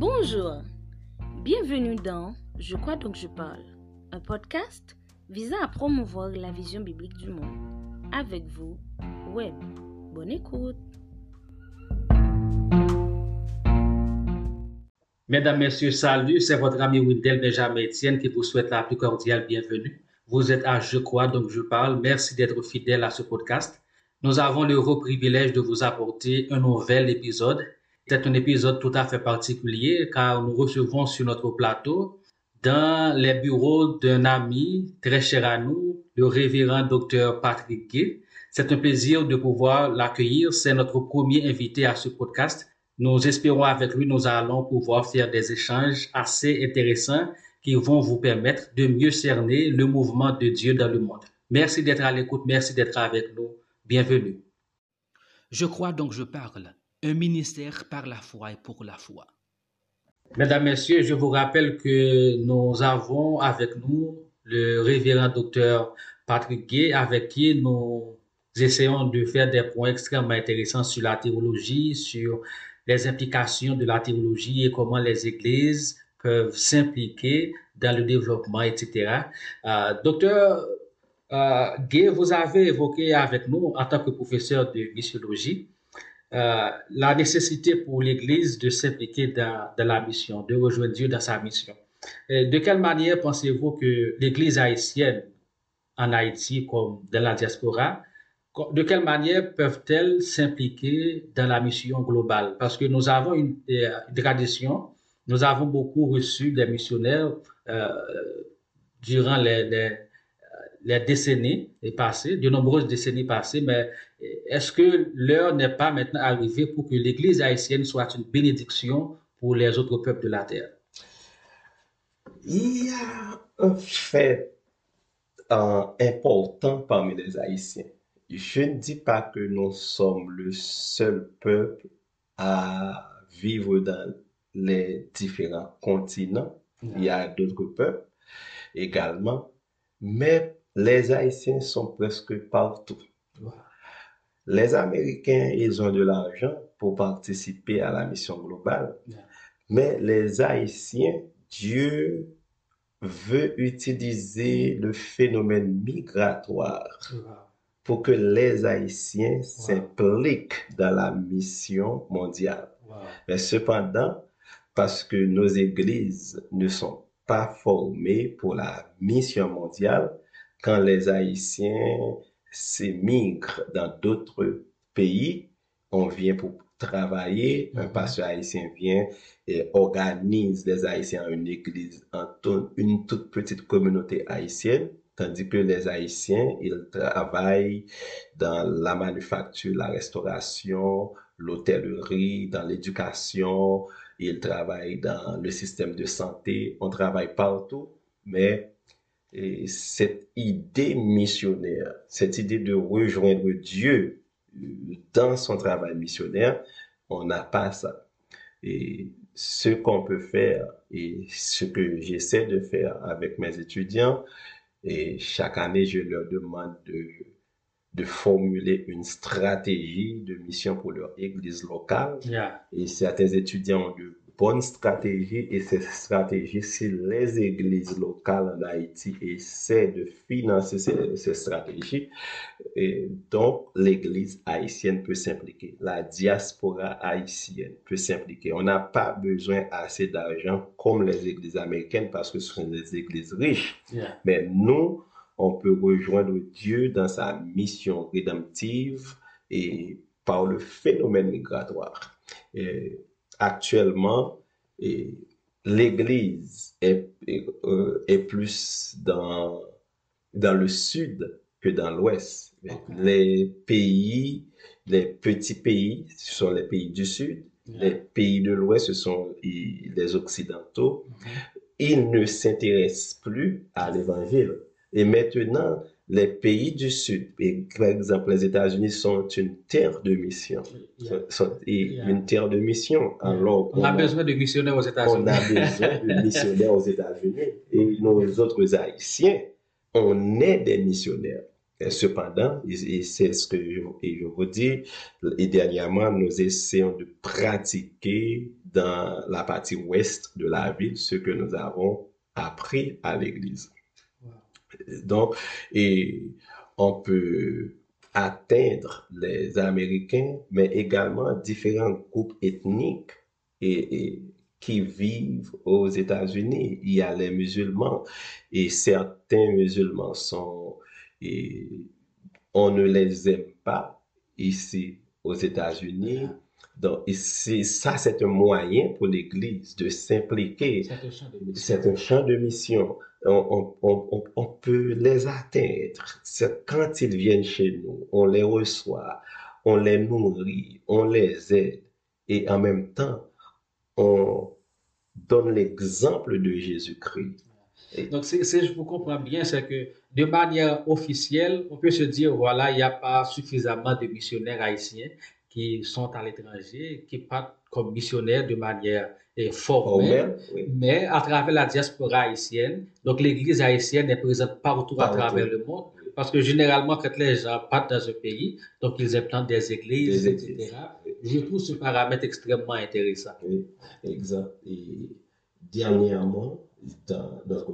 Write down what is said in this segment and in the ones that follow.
Bonjour, bienvenue dans Je crois donc je parle, un podcast visant à promouvoir la vision biblique du monde. Avec vous, Web. Bonne écoute. Mesdames, Messieurs, salut, c'est votre ami Windel Benjamin Etienne qui vous souhaite la plus cordiale bienvenue. Vous êtes à Je crois donc je parle. Merci d'être fidèle à ce podcast. Nous avons l'heureux privilège de vous apporter un nouvel épisode c'est un épisode tout à fait particulier car nous recevons sur notre plateau, dans les bureaux d'un ami très cher à nous, le révérend docteur Patrick Gay. C'est un plaisir de pouvoir l'accueillir. C'est notre premier invité à ce podcast. Nous espérons avec lui, nous allons pouvoir faire des échanges assez intéressants qui vont vous permettre de mieux cerner le mouvement de Dieu dans le monde. Merci d'être à l'écoute, merci d'être avec nous. Bienvenue. Je crois donc je parle un ministère par la foi et pour la foi. Mesdames, Messieurs, je vous rappelle que nous avons avec nous le révérend docteur Patrick Gay, avec qui nous essayons de faire des points extrêmement intéressants sur la théologie, sur les implications de la théologie et comment les églises peuvent s'impliquer dans le développement, etc. Euh, docteur euh, Gay, vous avez évoqué avec nous, en tant que professeur de missiologie, euh, la nécessité pour l'Église de s'impliquer dans, la mission, de rejoindre Dieu dans sa mission. de quelle manière pensez-vous que l'Église haïtienne en Haïti comme dans la diaspora, de quelle manière peuvent-elles s'impliquer dans la mission globale? Parce que nous avons une, euh, tradition, nous avons beaucoup reçu des missionnaires euh, durant les les décennies passées, de nombreuses décennies passées, mais est-ce que l'heure n'est pas maintenant arrivée pour que l'Église haïtienne soit une bénédiction pour les autres peuples de la terre? Il y a un fait important parmi les Haïtiens. Je ne dis pas que nous sommes le seul peuple à vivre dans les différents continents. Il y a d'autres peuples également. Mais les Haïtiens sont presque partout. Les Américains, ils ont de l'argent pour participer à la mission globale. Mais les Haïtiens, Dieu veut utiliser le phénomène migratoire pour que les Haïtiens s'impliquent dans la mission mondiale. Mais cependant, parce que nos églises ne sont pas formées pour la mission mondiale, quand les Haïtiens s'émigrent dans d'autres pays, on vient pour travailler, un mhm. pasteur haïtien vient et organise les Haïtiens en une église, en une toute petite communauté haïtienne, tandis que les Haïtiens, ils travaillent dans la manufacture, la restauration, l'hôtellerie, dans l'éducation, ils travaillent dans le système de santé, on travaille partout, mais et cette idée missionnaire, cette idée de rejoindre Dieu euh, dans son travail missionnaire, on n'a pas ça. Et ce qu'on peut faire et ce que j'essaie de faire avec mes étudiants, et chaque année, je leur demande de, de formuler une stratégie de mission pour leur église locale. Et certains étudiants ont de bonne stratégie et cette stratégie, si les églises locales en Haïti essaient de financer ces, stratégies, et donc l'église haïtienne peut s'impliquer, la diaspora haïtienne peut s'impliquer. On n'a pas besoin assez d'argent comme les églises américaines parce que ce sont des églises riches, mais nous, on peut rejoindre Dieu dans sa mission rédemptive et par le phénomène migratoire. Et actuellement, l'Église est, euh, est, plus dans, dans le sud que dans l'ouest. Les pays, les petits pays, ce sont les pays du sud. Les pays de l'ouest, ce sont les occidentaux. Ils ne s'intéressent plus à l'évangile. Et maintenant, les pays du Sud, par exemple les États-Unis, sont une terre de mission. Une terre de mission. Alors, on, a, besoin de missionnaires aux États-Unis. On a besoin de missionnaires aux États-Unis. Et nos autres Haïtiens, on est des missionnaires. Cependant, et c'est ce que je, et je vous dis, et dernièrement, nous essayons de pratiquer dans la partie ouest de la ville ce que nous avons appris à l'église. Donc, et on peut atteindre les Américains, mais également différents groupes ethniques et, qui vivent aux États-Unis. Il y a les musulmans et certains musulmans sont et on ne les aime pas ici aux États-Unis. Donc, ici, ça, c'est un moyen pour l'Église de s'impliquer. C'est un champ de mission. On, peut les atteindre. Quand ils viennent chez nous, on les reçoit, on les nourrit, on les aide. Et en même temps, on donne l'exemple de Jésus-Christ. Donc, si je vous comprends bien, c'est que de manière officielle, on peut se dire, voilà, il n'y a pas suffisamment de missionnaires haïtiens qui sont à l'étranger, qui partent comme missionnaires de manière eh, formelle, mais à travers la diaspora haïtienne. Donc, l'Église haïtienne est présente partout, à travers le monde. Parce que généralement, quand les gens partent dans un pays, donc ils implantent des églises, etc. Je trouve ce paramètre extrêmement intéressant. Oui, exact. Et dernièrement, dans notre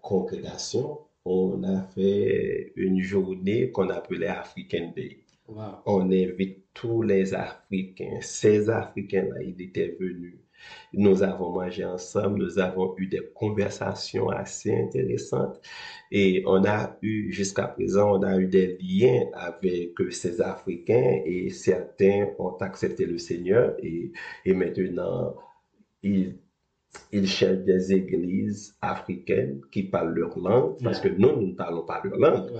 congrégation, on a fait une journée qu'on appelait African Day. On invite tous les Africains. Ces Africains-là, ils étaient venus. Nous avons mangé ensemble, nous avons eu des conversations assez intéressantes et on a eu, jusqu'à présent, on a eu des liens avec ces Africains et certains ont accepté le Seigneur et, et maintenant, ils ils cherchent des églises africaines qui parlent leur langue, parce que nous, nous ne parlons pas leur langue.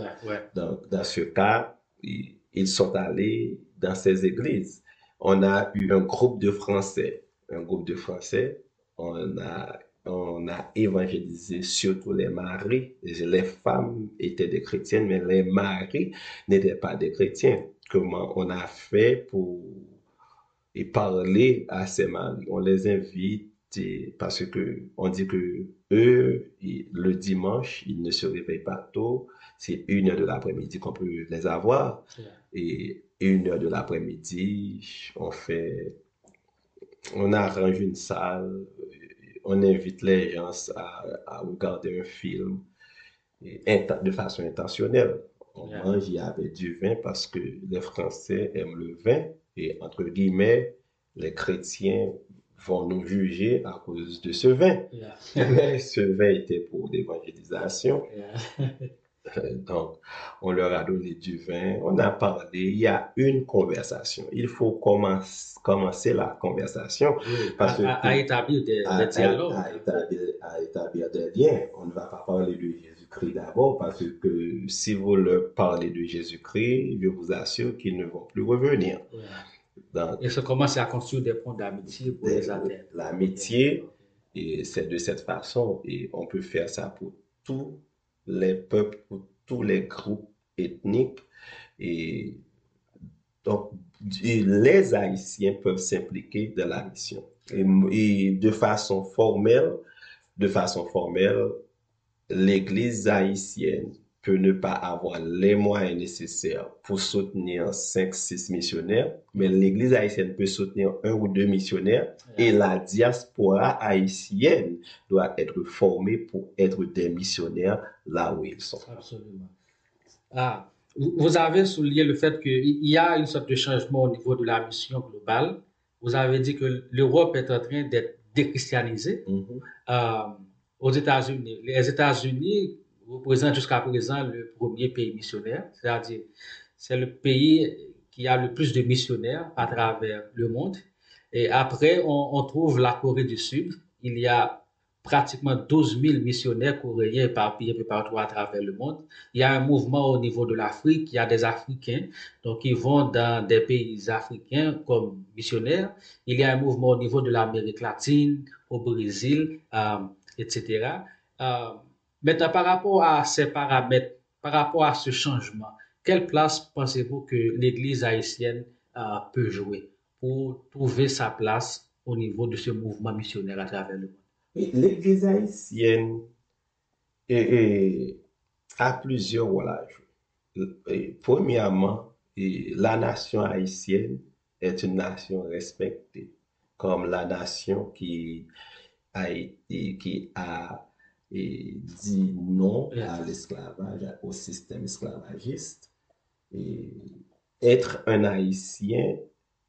Donc, dans ce cas, ils sont allés dans ces églises. On a eu un groupe de Français, un groupe de Français, on a, on a évangélisé surtout les maris. Les femmes étaient des chrétiennes, mais les maris n'étaient pas des chrétiens. Comment on a fait pour parler à ces maris? On les invite parce que on dit que eux, le dimanche, ils ne se réveillent pas tôt. C'est une heure de l'après-midi qu'on peut les avoir. Et une heure de l'après-midi, on fait, on arrange une salle, on invite les gens à, regarder un film de façon intentionnelle. On mange, il y avait du vin parce que les Français aiment le vin et entre guillemets, les chrétiens vont nous juger à cause de ce vin. Mais ce vin était pour l'évangélisation. Euh, donc, on leur a donné du vin, on a parlé, il y a une conversation. Il faut commencer, commencer la conversation. parce à, à, établir des, dialogues. À, établir, des liens. On ne va pas parler de Jésus-Christ d'abord parce que si vous leur parlez de Jésus-Christ, je vous assure qu'ils ne vont plus revenir et ça commence à construire des ponts d'amitié pour les atteindre. L'amitié, et c'est de cette façon, et on peut faire ça pour tous les peuples, pour tous les groupes ethniques. Et donc, les Haïtiens peuvent s'impliquer dans la mission. Et, de façon formelle, de façon formelle, l'Église haïtienne peut ne pas avoir les moyens nécessaires pour soutenir 5-6 missionnaires, mais l'Église haïtienne peut soutenir un ou deux missionnaires et la diaspora haïtienne doit être formée pour être des missionnaires là où ils sont. Absolument. Ah, vous avez souligné le fait qu'il y a une sorte de changement au niveau de la mission globale. Vous avez dit que l'Europe est en train d'être déchristianisée. Mm-hmm. Euh, aux États-Unis, les États-Unis représente jusqu'à présent le premier pays missionnaire, c'est-à-dire c'est le pays qui a le plus de missionnaires à travers le monde. Et après, on, trouve la Corée du Sud. Il y a pratiquement 12 000 missionnaires coréens éparpillés partout à travers le monde. Il y a un mouvement au niveau de l'Afrique. Il y a des Africains donc qui vont dans des pays africains comme missionnaires. Il y a un mouvement au niveau de l'Amérique latine, au Brésil, euh, etc. Maintenant, par rapport à ces paramètres, par rapport à ce changement, quelle place pensez-vous que l'Église haïtienne euh, peut jouer pour trouver sa place au niveau de ce mouvement missionnaire à travers le monde? L'Église haïtienne a plusieurs rôles à jouer. premièrement, la nation haïtienne est une nation respectée comme la nation qui a et dit non à l'esclavage, au système esclavagiste. Et être un Haïtien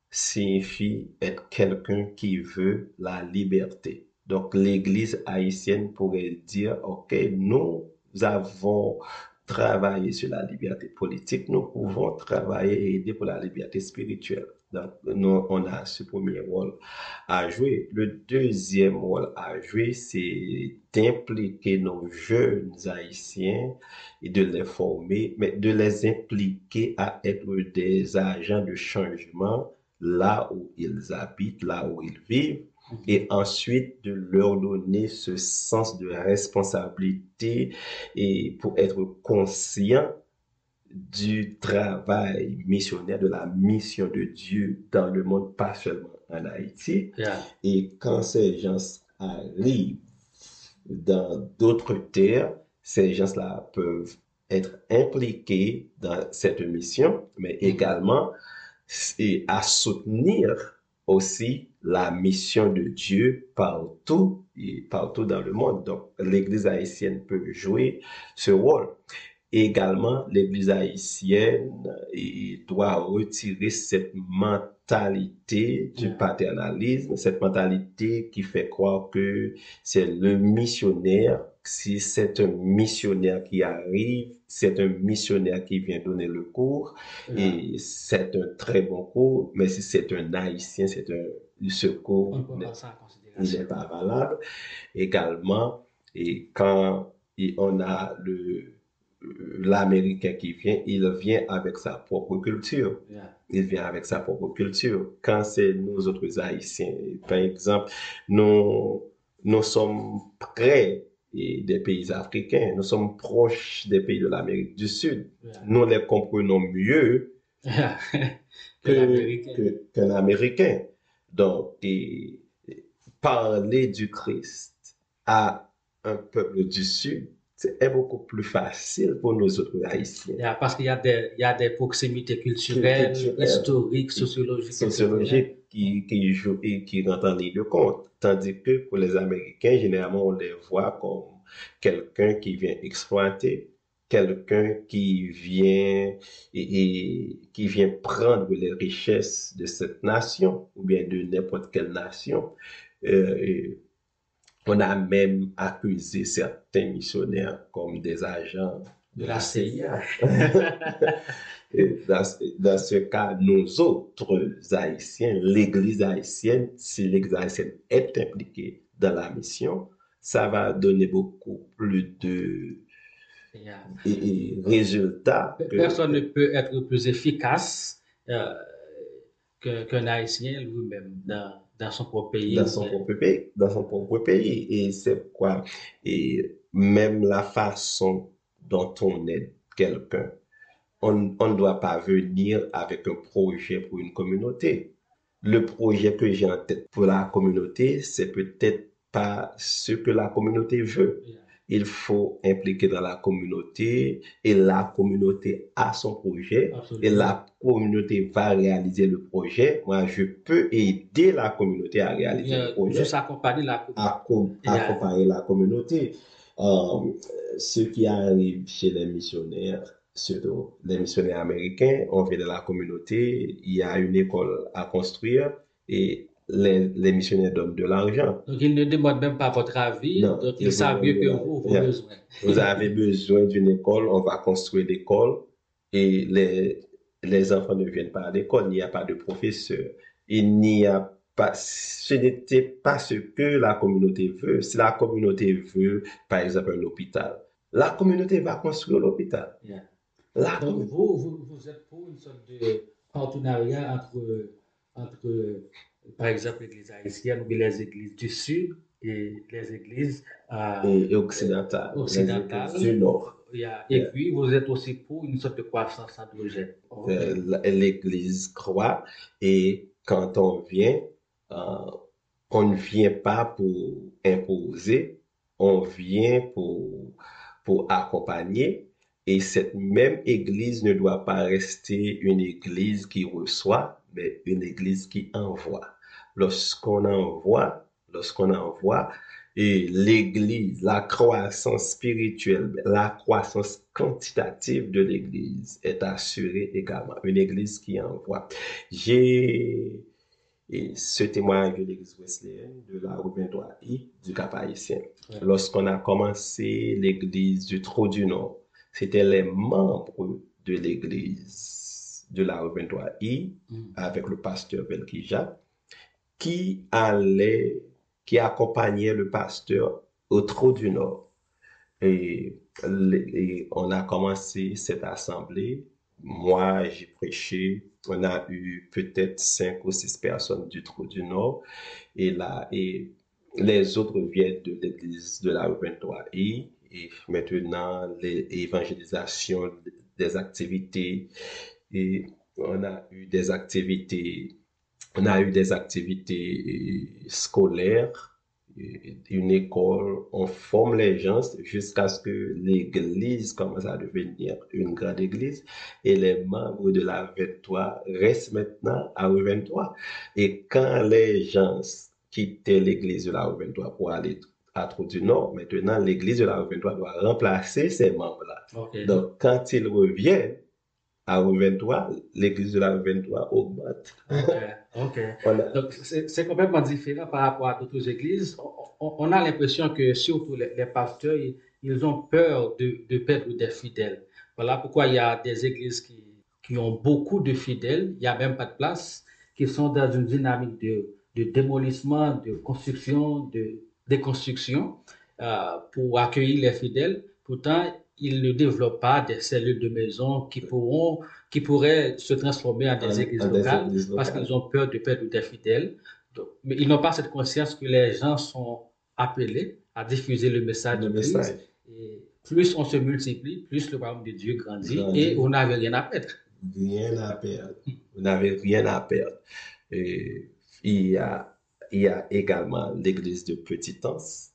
signifie être quelqu'un qui veut la liberté. Donc l'Église haïtienne pourrait dire, OK, nous avons travaillé sur la liberté politique, nous pouvons travailler et aider pour la liberté spirituelle. Donc, nous, on a ce premier rôle à jouer. Le deuxième rôle à jouer, c'est d'impliquer nos jeunes haïtiens et de les former, mais de les impliquer à être des agents de changement là où ils habitent, là où ils vivent, et ensuite de leur donner ce sens de responsabilité et pour être conscient du travail missionnaire, de la mission de Dieu dans le monde, pas seulement en Haïti. Et quand ces gens arrivent dans d'autres terres, ces gens-là peuvent être impliqués dans cette mission, mais mm-hmm. également et à soutenir aussi la mission de Dieu partout et partout dans le monde. Donc, l'Église haïtienne peut jouer ce rôle. Également, l'Église haïtienne doit retirer cette mentalité du paternalisme, cette mentalité qui fait croire que c'est le missionnaire. Si c'est un missionnaire qui arrive, c'est un missionnaire qui vient donner le cours et c'est un très bon cours, mais si c'est un haïtien, c'est un secours, il n'est pas valable. Également, et quand on a le l'Américain qui vient, il vient avec sa propre culture. Il vient avec sa propre culture. Quand c'est nous autres Haïtiens, par exemple, nous, nous sommes près des pays africains, nous sommes proches des pays de l'Amérique du Sud. Nous les comprenons mieux qu'un Américain. Donc, parler du Christ à un peuple du Sud, c'est beaucoup plus facile pour nous autres Haïtiens. parce qu'il y, a des, il y a des proximités culturelles, historiques, sociologiques. Sociologiques qui, qui jouent et qui rentrent en ligne de compte. Tandis que pour les Américains, généralement, on les voit comme quelqu'un qui vient exploiter, quelqu'un qui vient et, qui vient prendre les richesses de cette nation ou bien de n'importe quelle nation. Euh, on a même accusé certains missionnaires comme des agents de la CIA. dans, ce cas, nous autres Haïtiens, l'Église haïtienne, si l'Église haïtienne est impliquée dans la mission, ça va donner beaucoup plus de résultats. Personne ne peut être plus efficace euh, qu'un Haïtien lui-même dans dans son propre pays. Dans son propre pays. Dans son propre pays. Et c'est quoi? Et même la façon dont on aide quelqu'un, on ne doit pas venir avec un projet pour une communauté. Le projet que j'ai en tête pour la communauté, c'est peut-être pas ce que la communauté veut il faut impliquer dans la communauté et la communauté a son projet et la communauté va réaliser le projet. Moi, je peux aider la communauté à réaliser le projet. Juste accompagner la communauté. accompagner la communauté. Euh, ce qui arrive chez les missionnaires, surtout les missionnaires américains, on vient de la communauté, il y a une école à construire et les, missionnaires donnent de l'argent. Donc, ils ne demandent même pas votre avis. donc, ils savent mieux que vous, vos besoins. Vous avez besoin d'une école, on va construire l'école. Et les, les enfants ne viennent pas à l'école, il n'y a pas de professeur. Il n'y a pas, ce n'était pas ce que la communauté veut. Si la communauté veut, par exemple, un hôpital, la communauté va construire l'hôpital. Donc, vous, vous, vous, êtes pour une sorte de partenariat entre, entre par exemple, l'église haïtienne ou les églises du sud et les églises euh, occidentales, occidentales du nord. Et puis, vous êtes aussi pour une sorte de croissance androgène. Euh, l'église croit et quand on vient, euh, on ne vient pas pour imposer, on vient pour, pour accompagner Et cette même église ne doit pas rester une église qui reçoit, mais une église qui envoie. Lorsqu'on envoie, lorsqu'on envoie, et l'église, la croissance spirituelle, la croissance quantitative de l'église est assurée également. Une église qui envoie. J'ai ce témoignage de l'église wesleyenne de la rue 23I du Cap Haïtien. Lorsqu'on a commencé l'église du Trou du Nord, c'était les membres de l'église de la rue 23I avec le pasteur Belkija qui allaient, qui accompagnaient le pasteur au Trou du Nord. Et, et on a commencé cette assemblée. Moi, j'ai prêché on a eu peut-être cinq ou six personnes du Trou du Nord. Et là, et les autres viennent de l'église de la 23i. Et maintenant, l'évangélisation des activités. Et on a eu des activités, on a eu des activités scolaires une école, on forme les gens jusqu'à ce que l'église commence à devenir une grande église et les membres de la 23 restent maintenant à 23. Et quand les gens quittaient l'église de la 23 pour aller à Trou du Nord, maintenant l'église de la 23 doit remplacer ces membres-là. Donc quand ils reviennent, à 23, l'église de la 23 augmente. OK. Donc, c'est complètement différent par rapport à d'autres églises. On, a l'impression que surtout les, pasteurs, ils, ont peur de, de, perdre des fidèles. Voilà pourquoi il y a des églises qui, qui ont beaucoup de fidèles, il n'y a même pas de place, qui sont dans une dynamique de, de démolissement, de construction, de déconstruction euh, pour accueillir les fidèles. Pourtant, ils ne développent pas des cellules de maison qui pourront, qui pourraient se transformer en des, églises, locales parce qu'ils ont peur de perdre des fidèles. mais ils n'ont pas cette conscience que les gens sont appelés à diffuser le message de Christ. Et plus on se multiplie, plus le royaume de Dieu grandit, et on n'avait rien à perdre. Rien à perdre. Vous n'avez rien à perdre. Et il y a, il y a également l'église de Petitance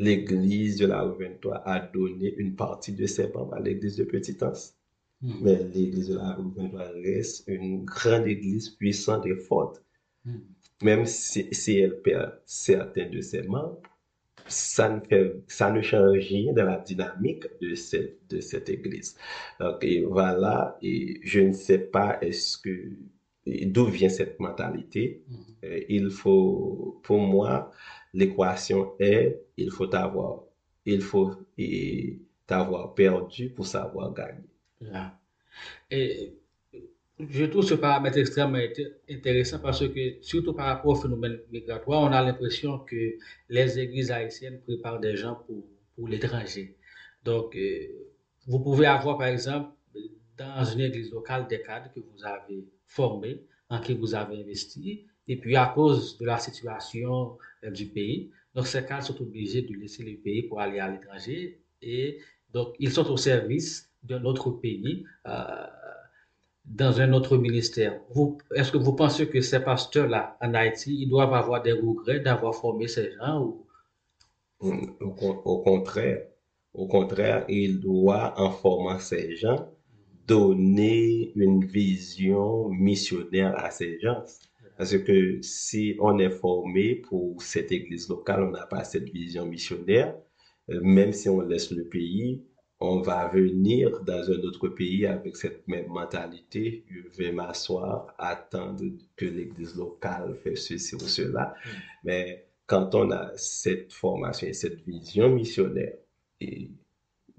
l'Église de la 23 a donné une partie de ses membres à l'Église de Petitance. Hmm. Mais l'Église de la 23 reste une grande Église puissante et forte. Hmm. Même si, elle perd certains de ses membres, ça ne, fait, ça ne change rien dans la dynamique de cette, de cette Église. Donc, voilà, et je ne sais pas est-ce que d'où vient cette mentalité. Hmm. Euh, il faut, pour moi, l'équation est, il faut avoir, il faut t'avoir perdu pour savoir gagner. Et je trouve ce paramètre extrêmement intéressant parce que, surtout par rapport au phénomène migratoire, on a l'impression que les églises haïtiennes préparent des gens pour, pour l'étranger. Donc, euh, vous pouvez avoir, par exemple, dans une église locale des cadres que vous avez formés, en qui vous avez investi, et puis, à cause de la situation euh, du pays, donc ces cadres sont obligés de laisser le pays pour aller à l'étranger. Et donc, ils sont au service d'un autre pays, euh, dans un autre ministère. Est-ce que vous pensez que ces pasteurs-là, en Haïti, ils doivent avoir des regrets d'avoir formé ces gens ou... Au, contraire, au contraire, ils doivent, en formant ces gens, donner une vision missionnaire à ces gens. Parce que si on est formé pour cette église locale, on n'a pas cette vision missionnaire, euh, même si on laisse le pays, on va venir dans un autre pays avec cette même mentalité. Je vais m'asseoir, attendre que l'église locale fasse ceci ou cela. Mm. Mais quand on a cette formation et cette vision missionnaire,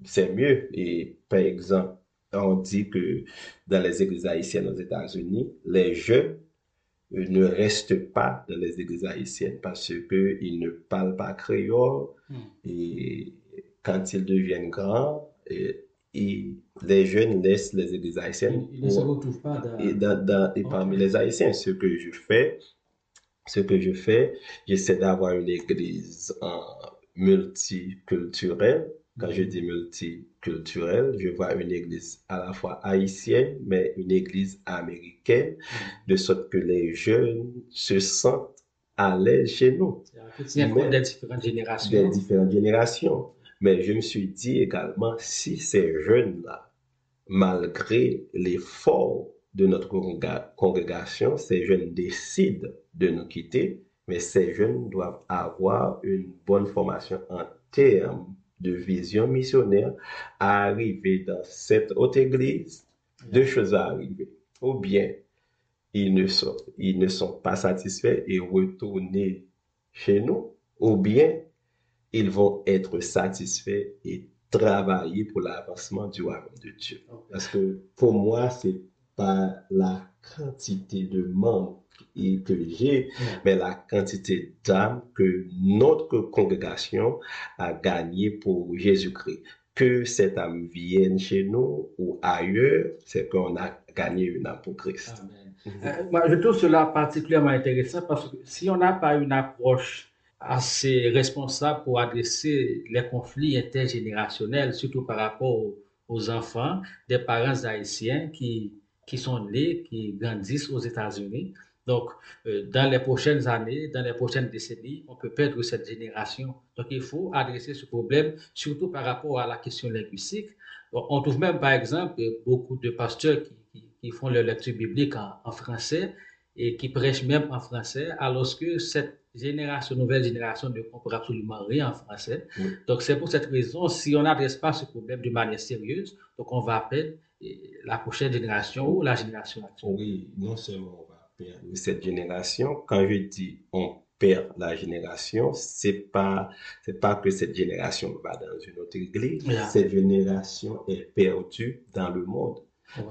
c'est mieux. Et par exemple, on dit que dans les églises haïtiennes aux États-Unis, les jeunes ne restent pas dans les églises haïtiennes parce qu'ils ne parlent pas créole hmm. et quand ils deviennent grands, et, les jeunes laissent les églises haïtiennes. Ils, ne se retrouvent pas dans... et, parmi les haïtiens. Ce que je fais, ce que je fais, j'essaie d'avoir une église multiculturelle quand je dis multiculturel, je vois une église à la fois haïtienne, mais une église américaine, de sorte que les jeunes se sentent à l'aise chez nous. Il y a des différentes générations. Des différentes générations. Mais je me suis dit également, si ces jeunes-là, malgré l'effort de notre congrégation, ces jeunes décident de nous quitter, mais ces jeunes doivent avoir une bonne formation en termes de vision missionnaire à arriver dans cette haute église. Deux choses à arriver. Ou bien, ils ne sont, ils ne sont pas satisfaits et retournent chez nous, ou bien ils vont être satisfaits et travailler pour l'avancement du royaume de Dieu. Parce que pour moi, c'est pas la quantité de membres que j'ai, mais la quantité d'âmes que notre congrégation a gagné pour Jésus-Christ. Que cette âme vienne chez nous ou ailleurs, c'est qu'on a gagné une âme pour Christ. Euh, moi, je trouve cela particulièrement intéressant parce que si on n'a pas une approche assez responsable pour adresser les conflits intergénérationnels, surtout par rapport aux, enfants des parents haïtiens qui, qui sont nés, qui grandissent aux États-Unis. Donc, euh, dans les prochaines années, dans les prochaines décennies, on peut perdre cette génération. Donc, il faut adresser ce problème, surtout par rapport à la question linguistique. On trouve même, par exemple, beaucoup de pasteurs qui qui font leur lecture biblique en, français et qui prêchent même en français, alors que cette génération, nouvelle génération ne comprend absolument rien en français. Donc c'est pour cette raison, si on n'adresse pas ce problème de manière sérieuse, donc on va appeler la prochaine génération ou la génération actuelle? Oui, non seulement on va perdre cette génération, quand je dis on perd la génération, c'est pas c'est pas que cette génération va dans une autre église, cette génération est perdue dans le monde.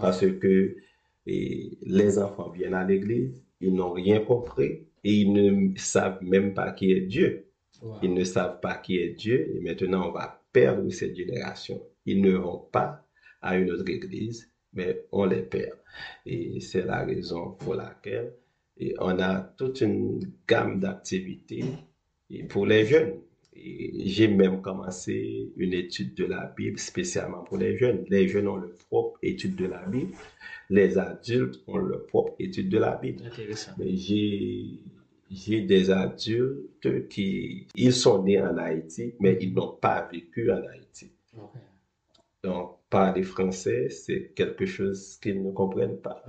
Parce que les enfants viennent à l'église, ils n'ont rien compris et ils ne savent même pas qui est Dieu. Ils ne savent pas qui est Dieu et maintenant on va perdre cette génération. Ils ne vont pas à une autre église, mais on les perd. Et c'est la raison pour laquelle on a toute une gamme d'activités pour les jeunes. J'ai même commencé une étude de la Bible spécialement pour les jeunes. Les jeunes ont leur propre étude de la Bible. Les adultes ont leur propre étude de la Bible. J'ai des adultes qui ils sont nés en Haïti, mais ils n'ont pas vécu en Haïti. Donc, parler français, c'est quelque chose qu'ils ne comprennent pas.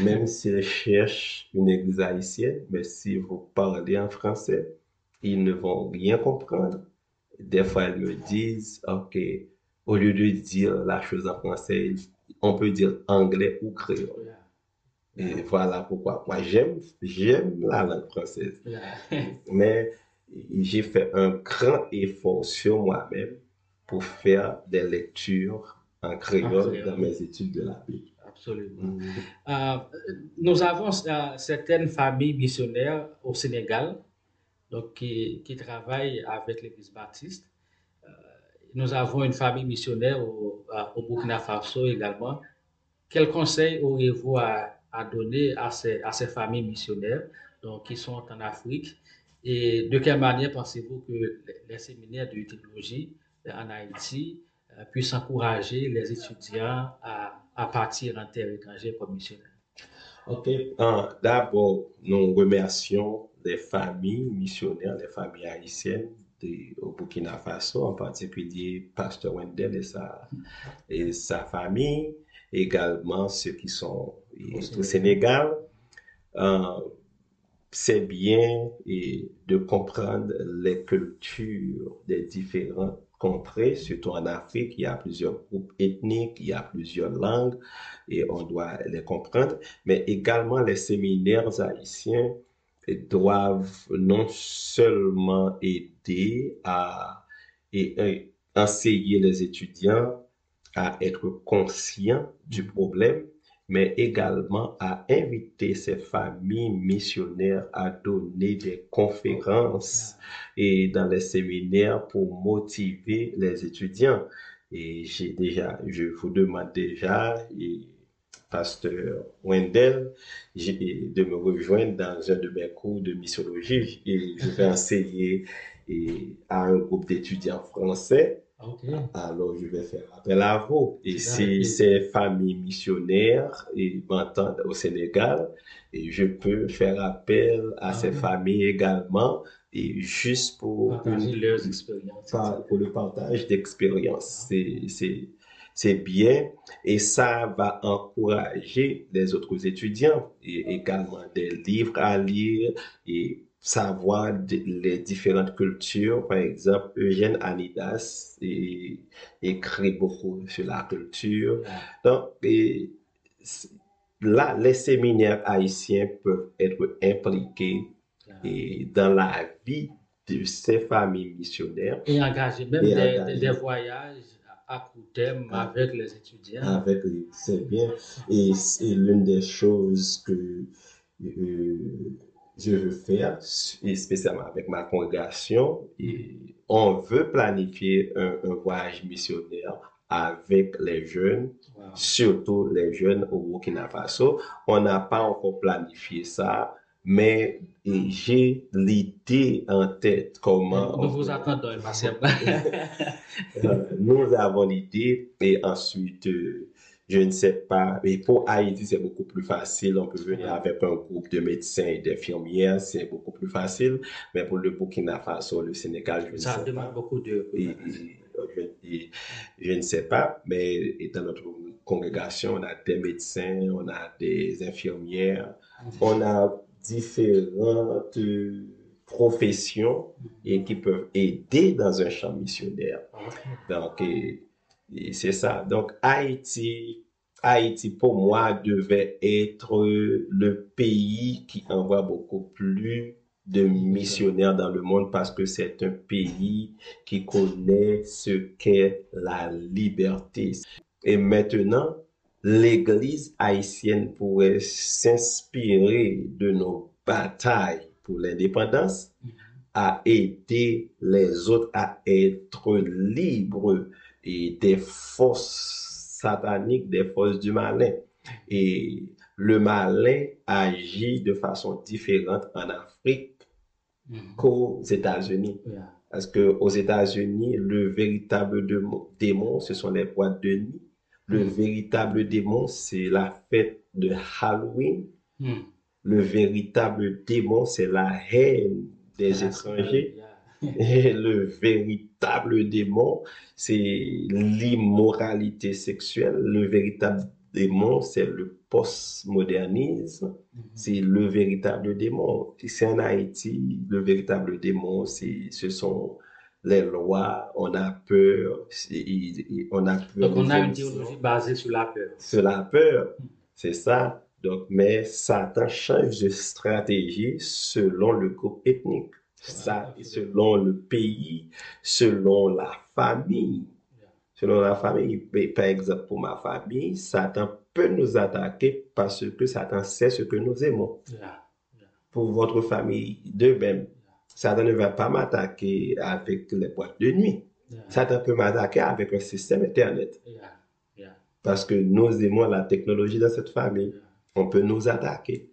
Même s'ils cherchent une église haïtienne, mais si vous parlez en français, ils ne vont rien comprendre. Des fois, ils me disent, OK, au lieu de dire la chose en français, on peut dire anglais ou créole. Et voilà pourquoi. Moi, j'aime, j'aime la langue française. Mais j'ai fait un grand effort sur moi-même pour faire des lectures en créole dans mes études de la Bible. Absolument. Mm. Euh, nous avons euh, certaines familles missionnaires au Sénégal donc qui, qui travaille avec l'Église baptiste. Euh, nous avons une famille missionnaire au, au, Burkina Faso également. Quel conseil auriez-vous à, à, donner à ces, à ces familles missionnaires donc, qui sont en Afrique? Et de quelle manière pensez-vous que les, séminaires de théologie en Haïti euh, puissent encourager les étudiants à, à partir en terre étrangère comme missionnaires? Ok, d'abord, nous remercions les familles missionnaires, les familles haïtiennes au Burkina Faso, en particulier Pasteur Wendell et sa, et sa famille, également ceux qui sont au Sénégal. Euh, c'est bien et de comprendre les cultures des différentes contrées, surtout en Afrique, il y a plusieurs groupes ethniques, il y a plusieurs langues et on doit les comprendre, mais également les séminaires haïtiens doivent non seulement aider à et, enseigner les étudiants à être conscients du problème, mais également à inviter ces familles missionnaires à donner des conférences et dans les séminaires pour motiver les étudiants. Et j'ai déjà, je vous demande déjà, et pasteur Wendell de me rejoindre dans un de mes cours de missiologie. Et je vais enseigner à un groupe d'étudiants français Alors, je vais faire appel à vous. Et si ces familles missionnaires et m'entendent au Sénégal, et je peux faire appel à Ah ces oui. familles également, et juste pour Partager une- leurs expériences. par- pour le partage d'expériences. C'est, c'est, c'est bien et ça va encourager les autres étudiants et également des livres à lire et savoir les différentes cultures. Par exemple, Eugène Anidas et- écrit beaucoup sur la culture. Donc, et là, les séminaires haïtiens peuvent être impliqués et dans la vie de ces familles missionnaires Et engager même Et des, voyages à court terme Ah. avec les étudiants. avec les, c'est bien. Et c'est l'une des choses que euh, je veux faire, et spécialement avec ma congrégation. Et on veut planifier un, un voyage missionnaire avec les jeunes, Wow. surtout les jeunes au Burkina Faso. On n'a pas encore planifié ça, mais j'ai l'idée en tête comment Nous on vous attendons impatiemment. Euh, nous avons l'idée et ensuite, euh, je ne sais pas, mais pour Haïti, c'est beaucoup plus facile. On peut venir avec un groupe de médecins et d'infirmières, c'est beaucoup plus facile. Mais pour le Burkina Faso, le Sénégal, je ne Ça sais demande pas. beaucoup de... Et, et- je, et je ne sais pas, mais dans notre congrégation, on a des médecins, on a des infirmières, on a différentes professions et qui peuvent aider dans un champ missionnaire. Donc, et- c'est ça. Donc, Haïti, Haïti, pour moi, devait être le pays qui envoie beaucoup plus de missionnaires dans le monde parce que c'est un pays qui connaît ce qu'est la liberté. Et maintenant, l'Église haïtienne pourrait s'inspirer de nos batailles pour l'indépendance Mhm. à aider les autres à être libres et des forces sataniques, des forces du malin. Et le malin agit de façon différente en Afrique Mhm. qu'aux États-Unis. Yeah. Parce que aux États-Unis, le véritable démon, ce sont les boîtes de nuit. Le Mhm. véritable démon, c'est la fête de Halloween. Mhm. Le véritable démon, c'est la haine des Ah, étrangers. yeah. Et le véritable démon, c'est l'immoralité sexuelle. Le véritable démon, c'est le postmodernisme. Mhm. C'est le véritable démon. Ici en Haïti, le véritable démon, c'est, ce sont les lois. On a peur. c'est- On a peur. Donc, on a une théologie basée sur la peur. C'est la peur. C'est ça. Donc, mais Satan change de stratégie selon le groupe ethnique, ça, selon le pays, selon la famille. Selon la famille, par exemple, pour ma famille, Satan peut nous attaquer parce que Satan sait ce que nous aimons. Pour votre famille, de même, Satan ne va pas m'attaquer avec les boîtes de nuit. Satan peut m'attaquer avec un système Internet parce que nous aimons la technologie dans cette famille. On peut nous attaquer.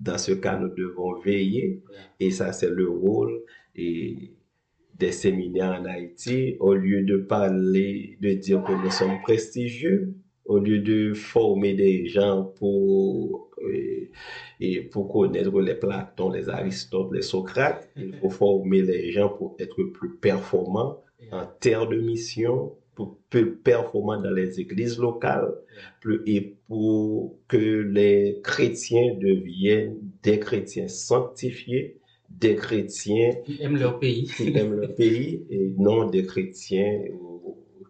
Dans ce cas, nous devons veiller, et ça, c'est le rôle et des séminaires en Haïti, au lieu de parler, de dire que nous sommes prestigieux, au lieu de former des gens pour, et, et pour connaître les Platon, les Aristote, les Socrates, il faut former les gens pour être plus performants en terre de mission, plus performants dans les églises locales, plus- et pour que les chrétiens deviennent des chrétiens sanctifiés, des chrétiens Qui aiment leur pays. qui aiment le pays et non des chrétiens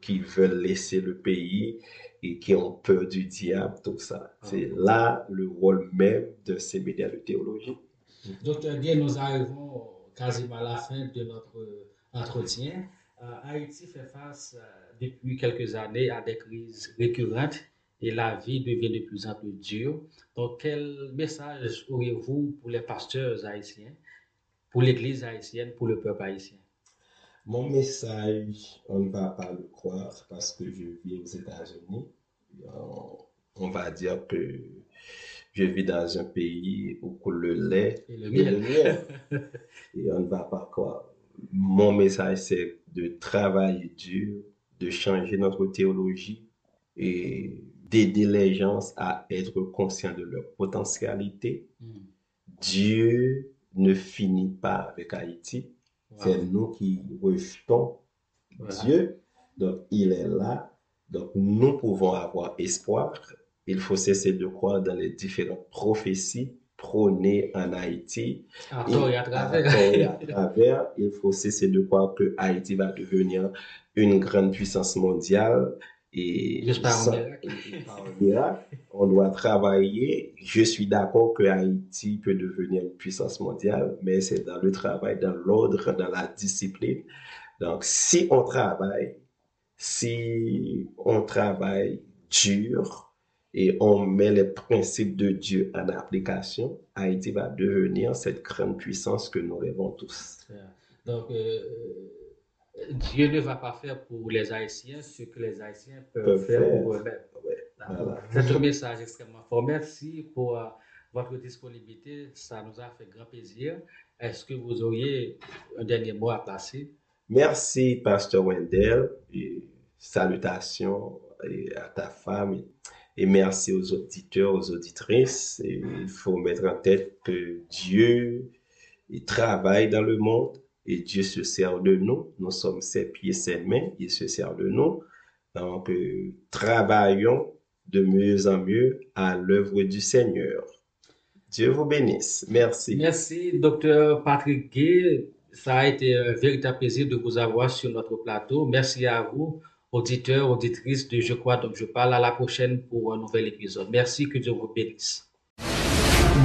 qui veulent laisser le pays et qui ont peur du diable, tout ça. C'est là le rôle même de ces médias de théologie. Docteur Gay, nous arrivons quasiment à la fin de notre entretien. Euh, Haïti fait face euh, depuis quelques années à des crises récurrentes et la vie devient de plus en plus dure. Donc, quel message auriez-vous pour les pasteurs haïtiens, pour l'Église haïtienne, pour le peuple haïtien? Mon message, on ne va pas le croire parce que je vis aux États-Unis. On, on va dire que je vis dans un pays où coule le lait Et le miel. Et on ne va pas croire. mon message, c'est de travailler dur, de changer notre théologie et d'aider les gens à être conscients de leur potentialité. Hmm. Dieu ne finit pas avec Haïti. C'est nous qui rejetons Voilà. Dieu. Donc, il est là. Donc, nous pouvons avoir espoir. Il faut cesser de croire dans les différentes prophéties prônées en Haïti. À tort et à travers. À tort et à travers, il faut cesser de croire que Haïti va devenir une grande puissance mondiale. Et Juste par miracle, on doit travailler. Je suis d'accord que Haïti peut devenir une puissance mondiale, mais c'est dans le travail, dans l'ordre, dans la discipline. Donc, si on travaille, si on travaille dur et on met les principes de Dieu en application, Haïti va devenir cette grande puissance que nous rêvons tous. Donc, euh, Dieu ne va pas faire pour les Haïtiens ce que les Haïtiens peuvent, Peuvent faire faire. pour eux-mêmes. Ouais, voilà. C'est un message extrêmement fort. Merci pour euh, votre disponibilité. Ça nous a fait grand plaisir. Est-ce que vous auriez un dernier mot à placer? Merci, Pasteur Wendell, et salutations à ta femme, et merci aux auditeurs, aux auditrices. Il faut mettre en tête que Dieu il travaille dans le monde et Dieu se sert de nous. Nous sommes ses pieds, ses mains, il se sert de nous. Donc, euh, travaillons de mieux en mieux à l'œuvre du Seigneur. Dieu vous bénisse. Merci. Merci, docteur Patrick Gay. Ça a été un véritable plaisir de vous avoir sur notre plateau. Merci à vous, auditeurs, auditrices de Je crois donc je parle. À la prochaine pour un nouvel épisode. Merci, que Dieu vous bénisse.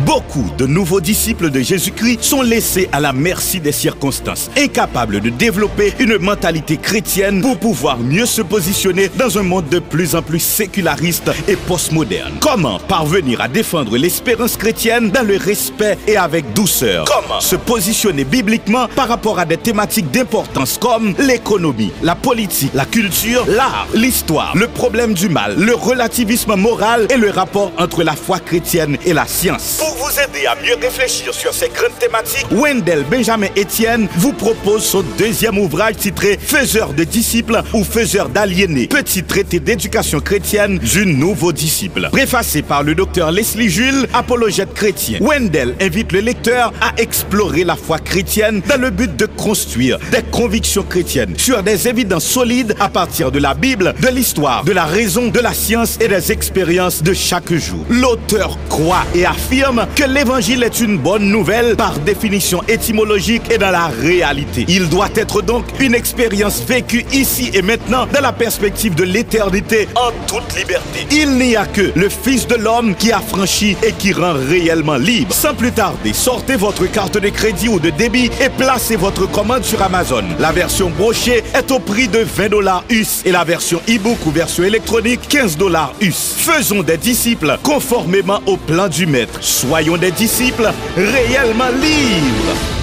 Beaucoup de nouveaux disciples de Jésus-Christ sont laissés à la merci des circonstances, incapables de développer une mentalité chrétienne pour pouvoir mieux se positionner dans un monde de plus en plus séculariste et postmoderne. Comment parvenir à défendre l'espérance chrétienne dans le respect et avec douceur? Comment se positionner bibliquement par rapport à des thématiques d'importance comme l'économie, la politique, la culture, l'art, l'histoire, le problème du mal, le relativisme moral et le rapport entre la foi chrétienne et la science? Pour vous aider à mieux réfléchir sur ces grandes thématiques, Wendell Benjamin Etienne vous propose son deuxième ouvrage titré Faiseur de disciples ou Faiseur d'aliénés, petit traité d'éducation chrétienne du nouveau disciple. Préfacé par le docteur Leslie Jules, apologète chrétien, Wendell invite le lecteur à explorer la foi chrétienne dans le but de construire des convictions chrétiennes sur des évidences solides à partir de la Bible, de l'histoire, de la raison, de la science et des expériences de chaque jour. L'auteur croit et affirme que l'évangile est une bonne nouvelle par définition étymologique et dans la réalité. Il doit être donc une expérience vécue ici et maintenant dans la perspective de l'éternité en toute liberté. Il n'y a que le Fils de l'homme qui a franchi et qui rend réellement libre. Sans plus tarder, sortez votre carte de crédit ou de débit et placez votre commande sur Amazon. La version brochée est au prix de 20 dollars US et la version e-book ou version électronique 15 dollars US. Faisons des disciples conformément au plan du maître. Soyons des disciples réellement libres.